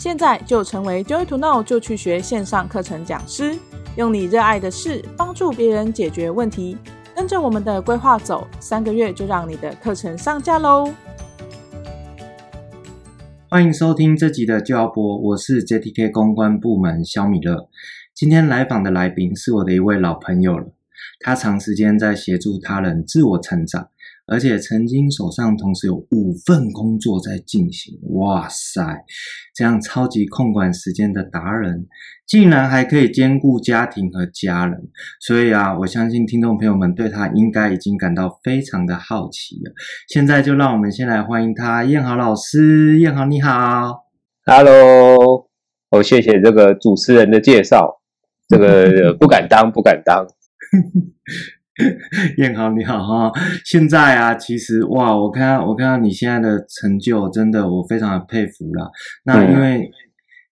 现在就成为 Joy to Know 就去学线上课程讲师，用你热爱的事帮助别人解决问题。跟着我们的规划走，三个月就让你的课程上架喽！欢迎收听这集的就要播，我是 JTK 公关部门肖米勒。今天来访的来宾是我的一位老朋友了，他长时间在协助他人自我成长。而且曾经手上同时有五份工作在进行，哇塞，这样超级控管时间的达人，竟然还可以兼顾家庭和家人。所以啊，我相信听众朋友们对他应该已经感到非常的好奇了。现在就让我们先来欢迎他，燕豪老师。燕豪你好，Hello，哦，谢谢这个主持人的介绍，这个不敢当，不敢当。彦豪你好哈，现在啊，其实哇，我看到我看到你现在的成就，真的我非常的佩服啦。那因为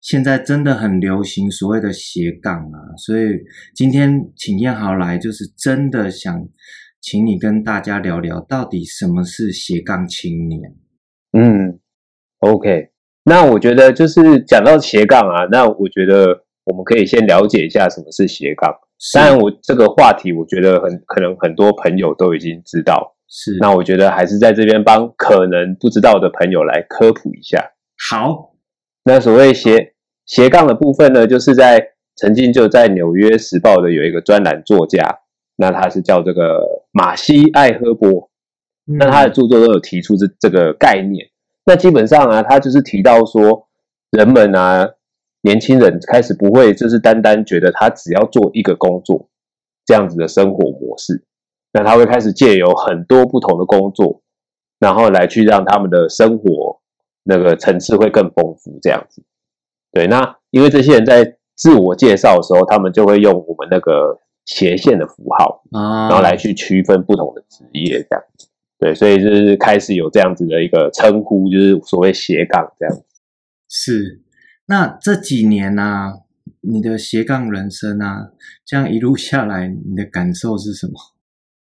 现在真的很流行所谓的斜杠啊，所以今天请燕豪来，就是真的想请你跟大家聊聊，到底什么是斜杠青年？嗯，OK，那我觉得就是讲到斜杠啊，那我觉得我们可以先了解一下什么是斜杠。当然，我这个话题，我觉得很可能很多朋友都已经知道。是，那我觉得还是在这边帮可能不知道的朋友来科普一下。好，那所谓斜斜杠的部分呢，就是在曾经就在《纽约时报》的有一个专栏作家，那他是叫这个马西艾赫波，那他的著作都有提出这这个概念。那基本上啊，他就是提到说，人们啊。年轻人开始不会就是单单觉得他只要做一个工作这样子的生活模式，那他会开始借由很多不同的工作，然后来去让他们的生活那个层次会更丰富这样子。对，那因为这些人在自我介绍的时候，他们就会用我们那个斜线的符号啊，然后来去区分不同的职业这样子。对，所以就是开始有这样子的一个称呼，就是所谓斜杠这样子。是。那这几年呢、啊，你的斜杠人生啊，这样一路下来，你的感受是什么？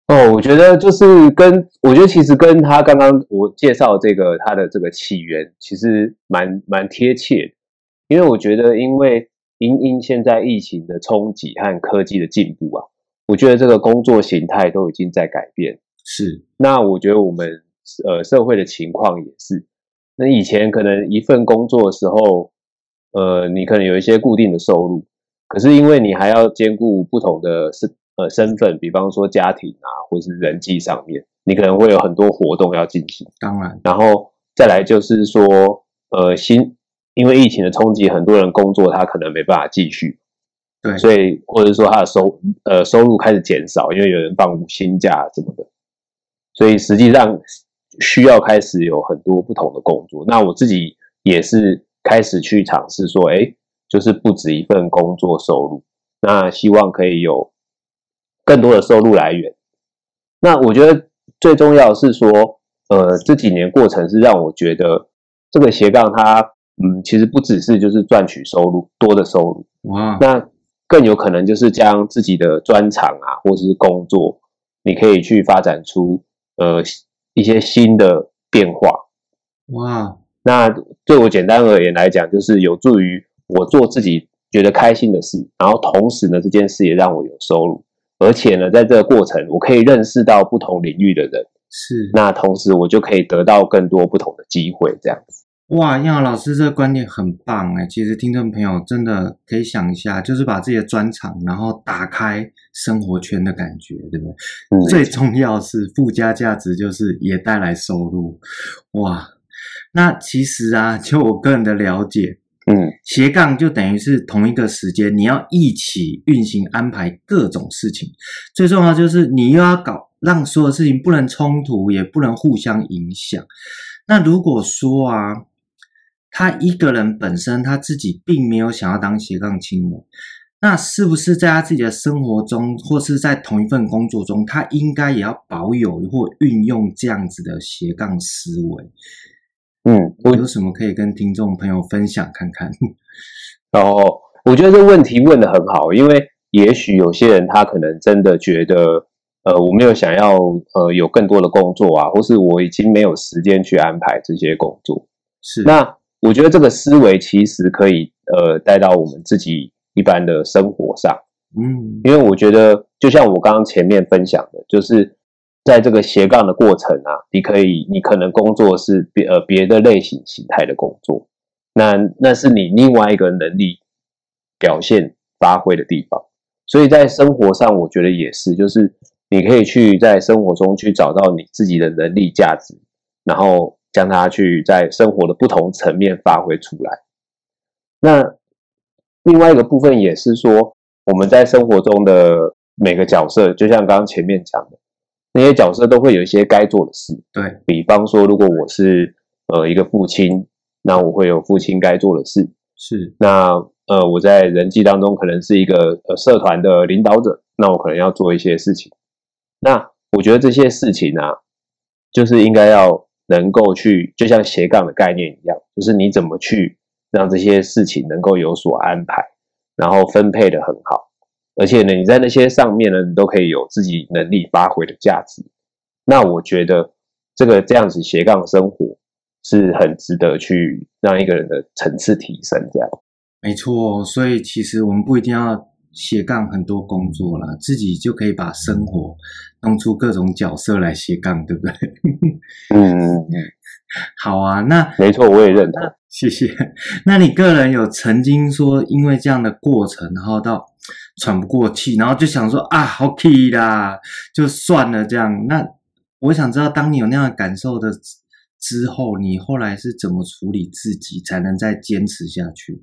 哦，我觉得就是跟我觉得其实跟他刚刚我介绍这个他的这个起源，其实蛮蛮贴切的。因为我觉得，因为因因现在疫情的冲击和科技的进步啊，我觉得这个工作形态都已经在改变。是，那我觉得我们呃社会的情况也是，那以前可能一份工作的时候。呃，你可能有一些固定的收入，可是因为你还要兼顾不同的身呃身份，比方说家庭啊，或是人际上面，你可能会有很多活动要进行。当然，然后再来就是说，呃，新因为疫情的冲击，很多人工作他可能没办法继续，对，所以或者说他的收呃收入开始减少，因为有人放无薪假什么的，所以实际上需要开始有很多不同的工作。那我自己也是。开始去尝试说，哎，就是不止一份工作收入，那希望可以有更多的收入来源。那我觉得最重要的是说，呃，这几年过程是让我觉得这个斜杠它，嗯，其实不只是就是赚取收入多的收入，哇，那更有可能就是将自己的专长啊，或者是工作，你可以去发展出呃一些新的变化，哇。那对我简单而言来讲，就是有助于我做自己觉得开心的事，然后同时呢，这件事也让我有收入，而且呢，在这个过程，我可以认识到不同领域的人，是。那同时我就可以得到更多不同的机会，这样子。哇，彦豪老师这个观点很棒哎，其实听众朋友真的可以想一下，就是把自己的专长，然后打开生活圈的感觉，对不对？嗯。最重要是附加价值，就是也带来收入，哇。那其实啊，就我个人的了解，嗯，斜杠就等于是同一个时间，你要一起运行安排各种事情。最重要就是你又要搞，让所有事情不能冲突，也不能互相影响。那如果说啊，他一个人本身他自己并没有想要当斜杠青年，那是不是在他自己的生活中，或是在同一份工作中，他应该也要保有或运用这样子的斜杠思维？嗯，我有什么可以跟听众朋友分享看看？哦，我觉得这个问题问得很好，因为也许有些人他可能真的觉得，呃，我没有想要呃有更多的工作啊，或是我已经没有时间去安排这些工作。是，那我觉得这个思维其实可以呃带到我们自己一般的生活上，嗯，因为我觉得就像我刚刚前面分享的，就是在这个斜杠的过程啊，你可以你可能工作是别呃别的类型形态的工作，那那是你另外一个能力表现发挥的地方，所以在生活上我觉得也是，就是你可以去在生活中去找到你自己的能力价值，然后。将它去在生活的不同层面发挥出来。那另外一个部分也是说，我们在生活中的每个角色，就像刚刚前面讲的，那些角色都会有一些该做的事。对，比方说，如果我是呃一个父亲，那我会有父亲该做的事。是。那呃我在人际当中可能是一个呃社团的领导者，那我可能要做一些事情。那我觉得这些事情啊，就是应该要。能够去，就像斜杠的概念一样，就是你怎么去让这些事情能够有所安排，然后分配的很好，而且呢，你在那些上面呢，你都可以有自己能力发挥的价值。那我觉得这个这样子斜杠生活是很值得去让一个人的层次提升。这样，没错。所以其实我们不一定要。斜杠很多工作啦，自己就可以把生活弄出各种角色来斜杠，对不对？嗯 好啊，那没错，我也认同。谢谢。那你个人有曾经说，因为这样的过程，然后到喘不过气，然后就想说啊，好气啦，就算了这样。那我想知道，当你有那样的感受的之后，你后来是怎么处理自己，才能再坚持下去？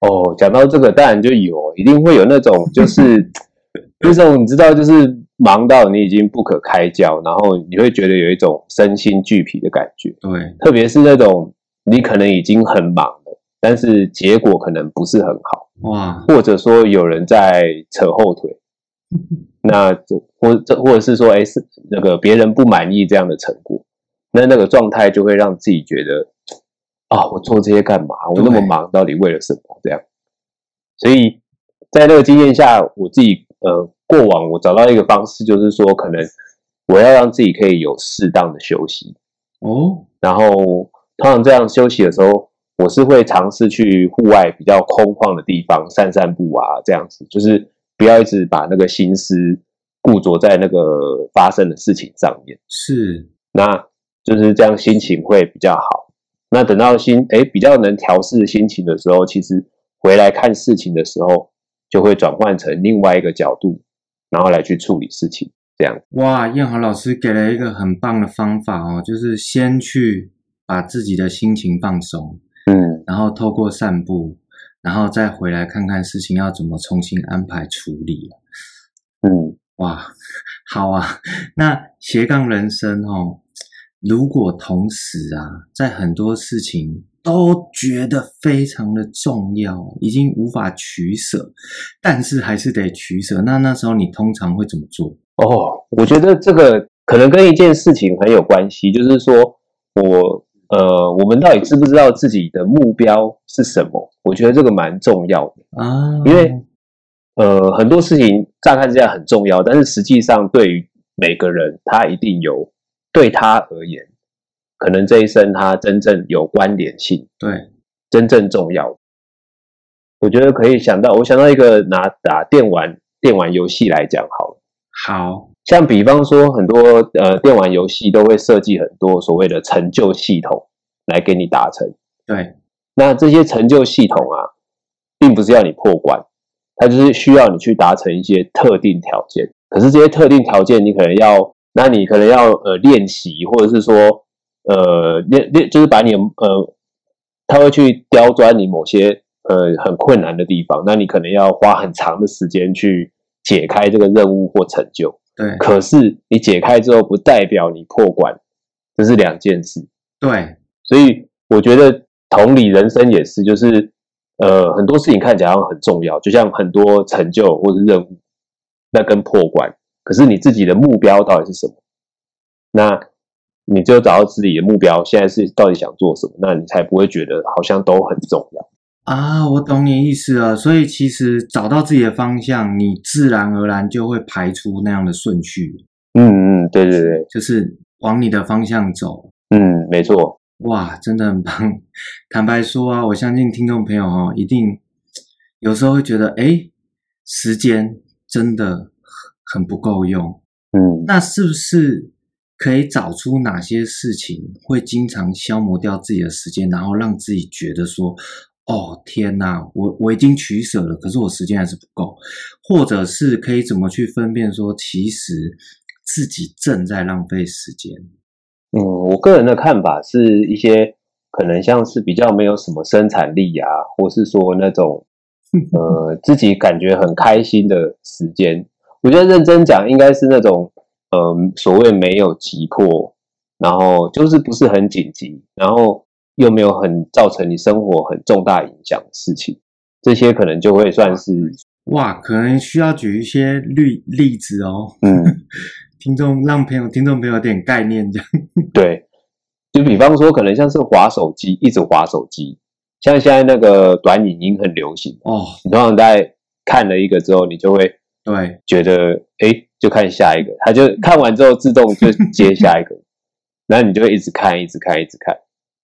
哦，讲到这个，当然就有，一定会有那种，就是 那种你知道，就是忙到你已经不可开交，然后你会觉得有一种身心俱疲的感觉。对，特别是那种你可能已经很忙了，但是结果可能不是很好，哇，或者说有人在扯后腿，那或者或者是说，哎，是那个别人不满意这样的成果，那那个状态就会让自己觉得。啊、哦，我做这些干嘛？我那么忙，到底为了什么？这样，所以在那个经验下，我自己呃，过往我找到一个方式，就是说，可能我要让自己可以有适当的休息哦。然后，通常这样休息的时候，我是会尝试去户外比较空旷的地方散散步啊，这样子，就是不要一直把那个心思固着在那个发生的事情上面。是，那就是这样，心情会比较好。那等到心诶比较能调试心情的时候，其实回来看事情的时候，就会转换成另外一个角度，然后来去处理事情。这样哇，燕豪老师给了一个很棒的方法哦，就是先去把自己的心情放松，嗯，然后透过散步，然后再回来看看事情要怎么重新安排处理。嗯，哇，好啊，那斜杠人生哦。如果同时啊，在很多事情都觉得非常的重要，已经无法取舍，但是还是得取舍，那那时候你通常会怎么做？哦，我觉得这个可能跟一件事情很有关系，就是说我呃，我们到底知不知道自己的目标是什么？我觉得这个蛮重要的啊，因为呃，很多事情乍看之下很重要，但是实际上对于每个人，他一定有。对他而言，可能这一生他真正有关联性，对，真正重要。我觉得可以想到，我想到一个拿打电玩电玩游戏来讲好了，好像比方说很多呃电玩游戏都会设计很多所谓的成就系统来给你达成。对，那这些成就系统啊，并不是要你破关，它就是需要你去达成一些特定条件。可是这些特定条件，你可能要。那你可能要呃练习，或者是说呃练练，就是把你呃，他会去刁钻你某些呃很困难的地方，那你可能要花很长的时间去解开这个任务或成就。对，可是你解开之后，不代表你破关，这是两件事。对，所以我觉得同理，人生也是，就是呃很多事情看起来好像很重要，就像很多成就或是任务，那跟破关。可是你自己的目标到底是什么？那你只有找到自己的目标，现在是到底想做什么？那你才不会觉得好像都很重要啊！我懂你意思了。所以其实找到自己的方向，你自然而然就会排出那样的顺序。嗯嗯，对对对，就是往你的方向走。嗯，没错。哇，真的很棒！坦白说啊，我相信听众朋友哦，一定有时候会觉得，哎，时间真的很不够用。嗯，那是不是可以找出哪些事情会经常消磨掉自己的时间，然后让自己觉得说，哦，天哪，我我已经取舍了，可是我时间还是不够，或者是可以怎么去分辨说，其实自己正在浪费时间？嗯，我个人的看法是一些可能像是比较没有什么生产力啊，或是说那种 呃自己感觉很开心的时间。我觉得认真讲，应该是那种呃所谓没有急迫，然后就是不是很紧急，然后又没有很造成你生活很重大影响的事情，这些可能就会算是哇，可能需要举一些例例子哦。嗯。听众让朋友听众朋友有点概念，这样 对，就比方说，可能像是滑手机，一直滑手机，像现在那个短影音很流行哦。你通常在看了一个之后，你就会对觉得哎，就看下一个，他就看完之后自动就接下一个，然后你就会一直看，一直看，一直看。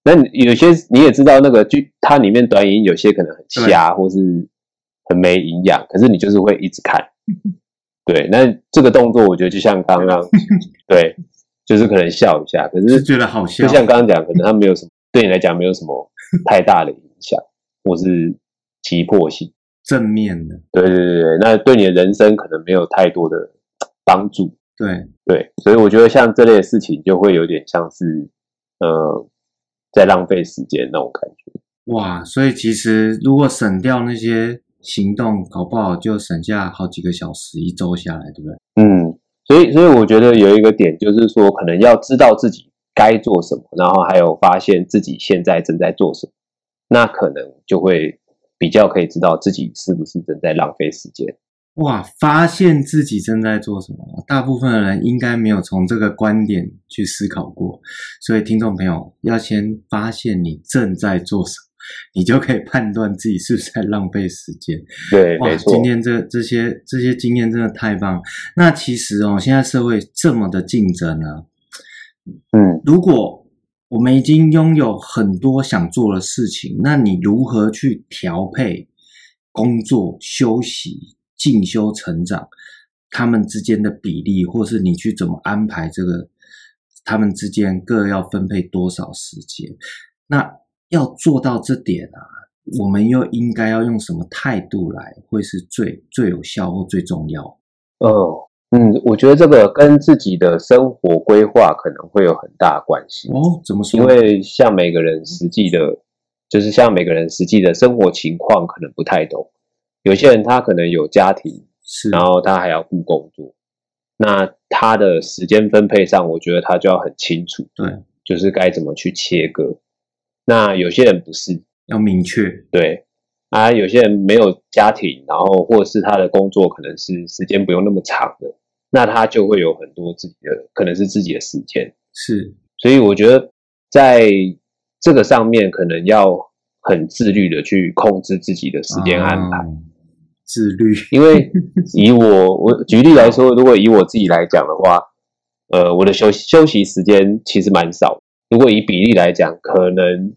那有些你也知道，那个剧它里面短影音有些可能很瞎，或是很没营养，可是你就是会一直看。对，那这个动作我觉得就像刚刚，对，就是可能笑一下，可是，是觉得好笑。就像刚刚讲，可能它没有什么，对你来讲没有什么太大的影响，或是急迫性，正面的。对对对对，那对你的人生可能没有太多的帮助。对对，所以我觉得像这类的事情，就会有点像是呃，在浪费时间那种感觉。哇，所以其实如果省掉那些。行动搞不好就省下好几个小时，一周下来，对不对？嗯，所以所以我觉得有一个点就是说，可能要知道自己该做什么，然后还有发现自己现在正在做什么，那可能就会比较可以知道自己是不是正在浪费时间。哇，发现自己正在做什么，大部分的人应该没有从这个观点去思考过，所以听众朋友要先发现你正在做什么。你就可以判断自己是不是在浪费时间。对，哇。今天这这些这些经验真的太棒。那其实哦，现在社会这么的竞争啊，嗯，如果我们已经拥有很多想做的事情，那你如何去调配工作、休息、进修、成长他们之间的比例，或是你去怎么安排这个他们之间各要分配多少时间？那要做到这点啊，我们又应该要用什么态度来，会是最最有效或最重要？哦，嗯，我觉得这个跟自己的生活规划可能会有很大关系哦。怎么说？因为像每个人实际的，就是像每个人实际的生活情况可能不太同。有些人他可能有家庭，是，然后他还要顾工作，那他的时间分配上，我觉得他就要很清楚，对，就是该怎么去切割。那有些人不是要明确，对啊，有些人没有家庭，然后或者是他的工作可能是时间不用那么长的，那他就会有很多自己的，可能是自己的时间，是，所以我觉得在这个上面可能要很自律的去控制自己的时间安排，哦、自律，因为以我我举例来说，如果以我自己来讲的话，呃，我的休休息时间其实蛮少。如果以比例来讲，可能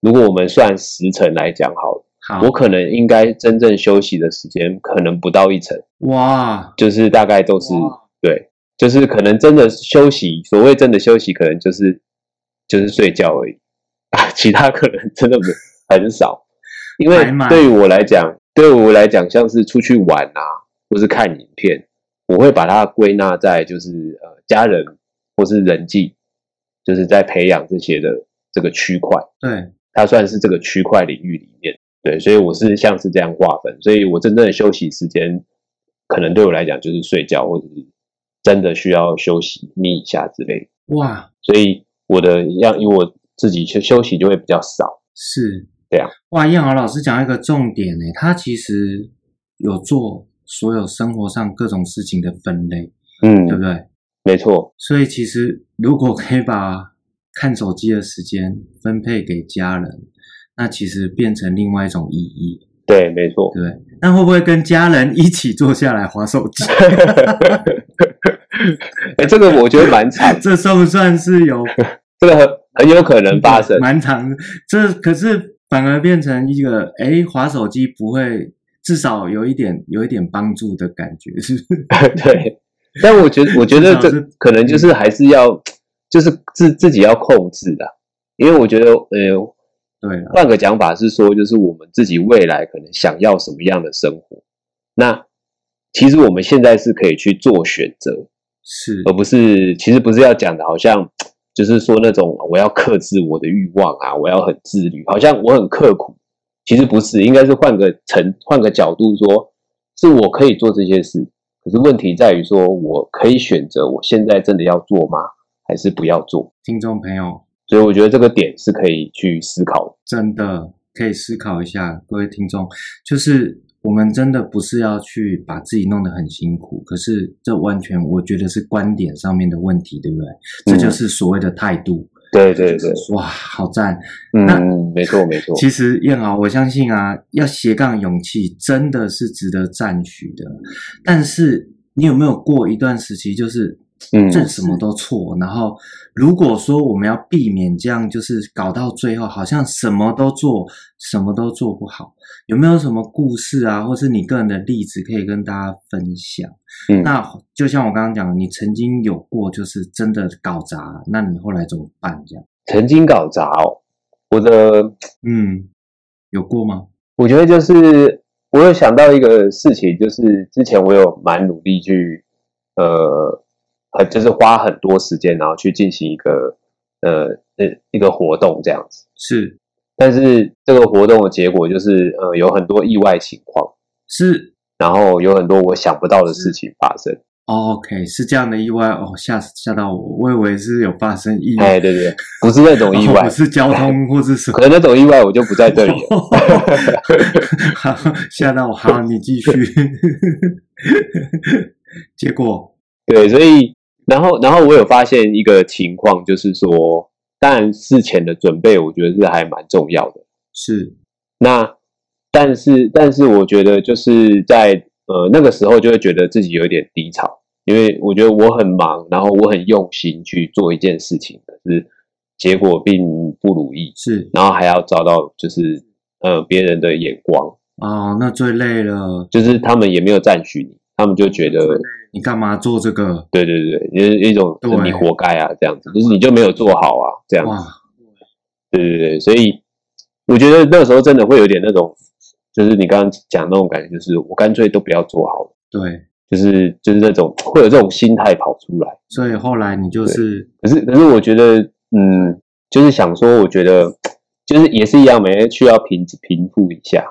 如果我们算时辰来讲好了，好，我可能应该真正休息的时间可能不到一成。哇，就是大概都是对，就是可能真的休息，所谓真的休息，可能就是就是睡觉而已啊，其他可能真的很少。因为对于我来讲，对我来讲，像是出去玩啊，或是看影片，我会把它归纳在就是呃家人或是人际。就是在培养这些的这个区块，对，它算是这个区块领域里面，对，所以我是像是这样划分，所以我真正的休息时间，可能对我来讲就是睡觉，或者是真的需要休息眯一下之类的。哇，所以我的样，因为我自己休休息就会比较少，是这样。哇，燕豪老师讲一个重点呢，他其实有做所有生活上各种事情的分类，嗯，对不对？没错，所以其实如果可以把看手机的时间分配给家人，那其实变成另外一种意义。对，没错，对。那会不会跟家人一起坐下来划手机？哎，这个我觉得蛮惨。这算不算是有 这个很很有可能发生，蛮长。这可是反而变成一个，哎，滑手机不会，至少有一点有一点帮助的感觉，是不是？对。但我觉得，我觉得这可能就是还是要，就是自自己要控制的，因为我觉得，呃。对了，换个讲法是说，就是我们自己未来可能想要什么样的生活，那其实我们现在是可以去做选择，是，而不是其实不是要讲的，好像就是说那种我要克制我的欲望啊，我要很自律，好像我很刻苦，其实不是，应该是换个层，换个角度说，是我可以做这些事，可是问题在于说，我可以选择我现在真的要做吗？还是不要做？听众朋友。所以我觉得这个点是可以去思考的，真的可以思考一下，各位听众，就是我们真的不是要去把自己弄得很辛苦，可是这完全我觉得是观点上面的问题，对不对？嗯、这就是所谓的态度。对对对，哇，好赞！嗯，那没错没错。其实燕豪，我相信啊，要斜杠勇气真的是值得赞许的。但是你有没有过一段时期，就是？嗯，这什么都错。然后，如果说我们要避免这样，就是搞到最后好像什么都做，什么都做不好，有没有什么故事啊，或是你个人的例子可以跟大家分享？嗯，那就像我刚刚讲，你曾经有过就是真的搞砸，那你后来怎么办？这样曾经搞砸哦，我的嗯，有过吗？我觉得就是我有想到一个事情，就是之前我有蛮努力去呃。呃，就是花很多时间，然后去进行一个呃呃一个活动这样子。是，但是这个活动的结果就是呃有很多意外情况。是，然后有很多我想不到的事情发生。OK，是这样的意外哦，吓吓到我，我以为是有发生意外。哎，对对，不是那种意外，不是交通 或者什么。可能那种意外我就不在这里 吓到我，好，你继续。结果，对，所以。然后，然后我有发现一个情况，就是说，当然事前的准备，我觉得是还蛮重要的。是，那但是，但是我觉得就是在呃那个时候，就会觉得自己有点低潮，因为我觉得我很忙，然后我很用心去做一件事情，可是结果并不如意。是，然后还要遭到就是呃别人的眼光啊、哦，那最累了，就是他们也没有赞许你，他们就觉得。你干嘛做这个？对对对，就是一种你活该啊，这样子，就是你就没有做好啊，这样子。对对对，所以我觉得那时候真的会有点那种，就是你刚刚讲那种感觉，就是我干脆都不要做好了。对，就是就是那种会有这种心态跑出来。所以后来你就是，可是可是我觉得，嗯，就是想说，我觉得就是也是一样，每天需要平平复一下。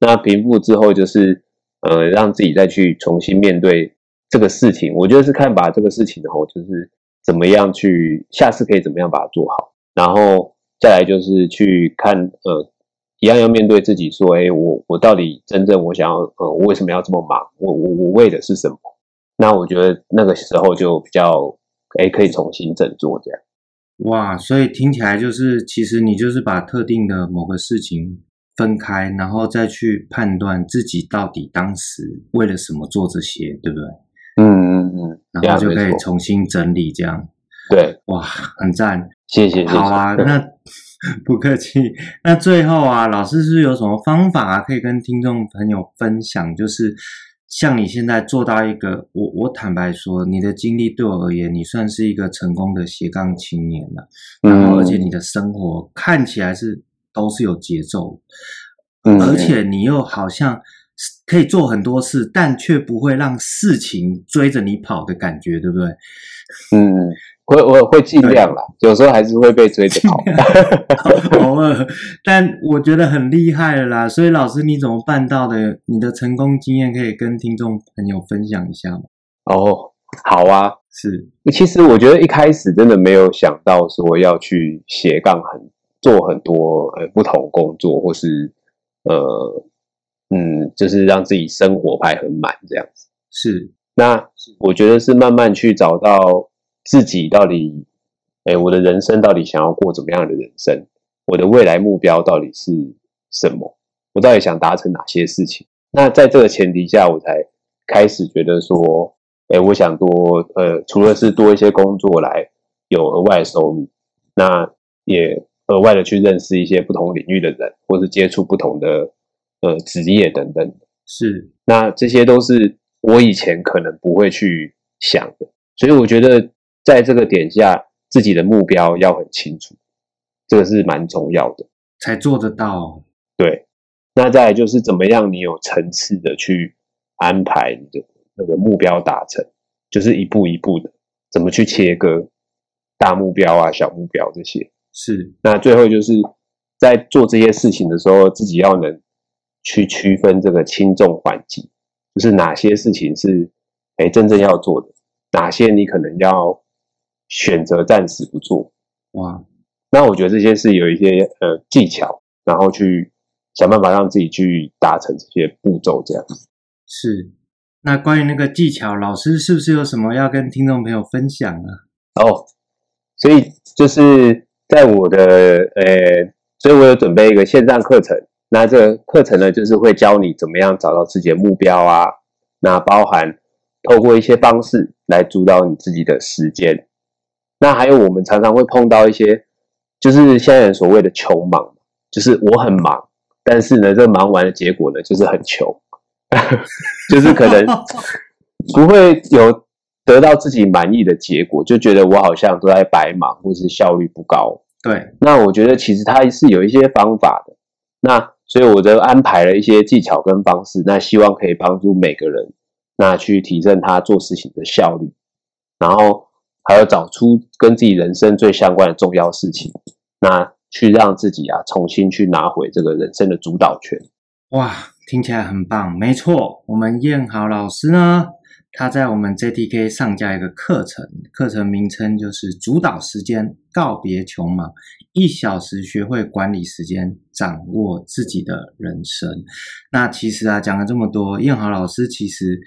那平复之后，就是呃，让自己再去重新面对。这个事情，我觉得是看把这个事情的话，就是怎么样去下次可以怎么样把它做好，然后再来就是去看，呃，一样要面对自己，说，哎，我我到底真正我想要，呃，我为什么要这么忙？我我我为的是什么？那我觉得那个时候就比较，哎，可以重新振作这样。哇，所以听起来就是，其实你就是把特定的某个事情分开，然后再去判断自己到底当时为了什么做这些，对不对？嗯然后就可以重新整理这样。对，哇，很赞，谢谢。好啊，那 不客气。那最后啊，老师是有什么方法啊，可以跟听众朋友分享？就是像你现在做到一个，我我坦白说，你的经历对我而言，你算是一个成功的斜杠青年了。然后，而且你的生活看起来是都是有节奏，嗯，而且你又好像。可以做很多事，但却不会让事情追着你跑的感觉，对不对？嗯，我我会尽量啦，有时候还是会被追着跑，偶尔。但我觉得很厉害了啦，所以老师你怎么办到的？你的成功经验可以跟听众朋友分享一下吗？哦，好啊，是。其实我觉得一开始真的没有想到说要去斜杠很做很多呃不同工作，或是呃。嗯，就是让自己生活排很满这样子。是，那我觉得是慢慢去找到自己到底，哎，我的人生到底想要过怎么样的人生？我的未来目标到底是什么？我到底想达成哪些事情？那在这个前提下，我才开始觉得说，哎，我想多，呃，除了是多一些工作来有额外的收入，那也额外的去认识一些不同领域的人，或是接触不同的呃职业等等。是，那这些都是我以前可能不会去想的，所以我觉得在这个点下，自己的目标要很清楚，这个是蛮重要的，才做得到。对，那再来就是怎么样，你有层次的去安排你的那个目标达成，就是一步一步的，怎么去切割大目标啊、小目标这些。是，那最后就是在做这些事情的时候，自己要能。去区分这个轻重缓急，就是哪些事情是哎真正要做的，哪些你可能要选择暂时不做。哇，那我觉得这些是有一些呃技巧，然后去想办法让自己去达成这些步骤，这样。是，那关于那个技巧，老师是不是有什么要跟听众朋友分享呢？哦，所以就是在我的呃，所以我有准备一个线上课程。那这个课程呢，就是会教你怎么样找到自己的目标啊。那包含透过一些方式来主导你自己的时间。那还有我们常常会碰到一些，就是现在人所谓的穷忙，就是我很忙，但是呢，这忙完的结果呢，就是很穷，就是可能不会有得到自己满意的结果，就觉得我好像都在白忙，或是效率不高。对，那我觉得其实它是有一些方法的。那所以我就安排了一些技巧跟方式，那希望可以帮助每个人，那去提升他做事情的效率，然后还要找出跟自己人生最相关的重要事情，那去让自己啊重新去拿回这个人生的主导权。哇，听起来很棒，没错，我们燕豪老师呢。他在我们 JTK 上架一个课程，课程名称就是“主导时间，告别穷忙，一小时学会管理时间，掌握自己的人生”。那其实啊，讲了这么多，燕豪老师其实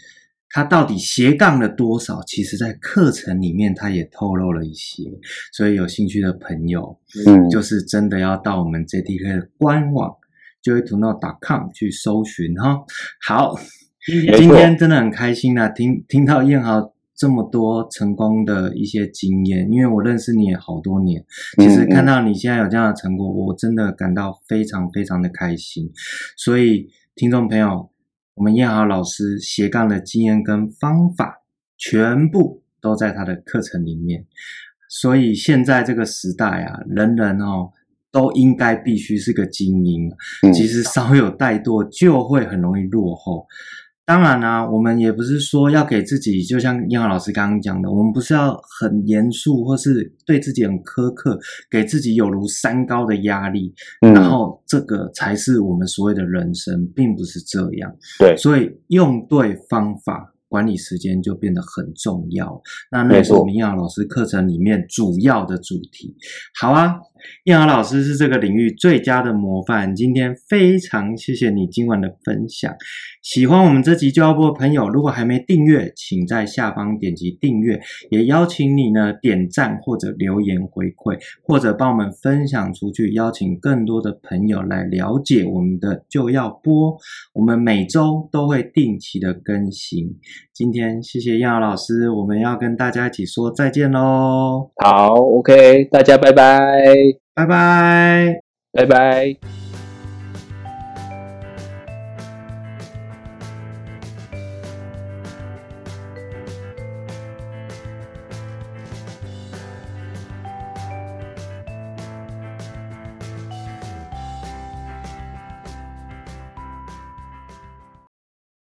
他到底斜杠了多少？其实，在课程里面他也透露了一些。所以有兴趣的朋友，嗯，就是真的要到我们 JTK 的官网 joytoknow.com 去搜寻哈。好。今天真的很开心啊，听听到燕豪这么多成功的一些经验，因为我认识你也好多年，其实看到你现在有这样的成果，我真的感到非常非常的开心。所以，听众朋友，我们燕豪老师斜杠的经验跟方法，全部都在他的课程里面。所以现在这个时代啊，人人哦都应该必须是个精英，其实稍有怠惰就会很容易落后。当然啦、啊，我们也不是说要给自己，就像彦豪老师刚刚讲的，我们不是要很严肃，或是对自己很苛刻，给自己有如山高的压力，嗯、然后这个才是我们所谓的人生，并不是这样。对，所以用对方法。管理时间就变得很重要。那那是我们彦豪老师课程里面主要的主题。好啊，燕豪老师是这个领域最佳的模范。今天非常谢谢你今晚的分享。喜欢我们这集就要播的朋友，如果还没订阅，请在下方点击订阅。也邀请你呢点赞或者留言回馈，或者帮我们分享出去，邀请更多的朋友来了解我们的就要播。我们每周都会定期的更新。今天谢谢燕豪老师，我们要跟大家一起说再见喽。好，OK，大家拜拜，拜拜，拜拜。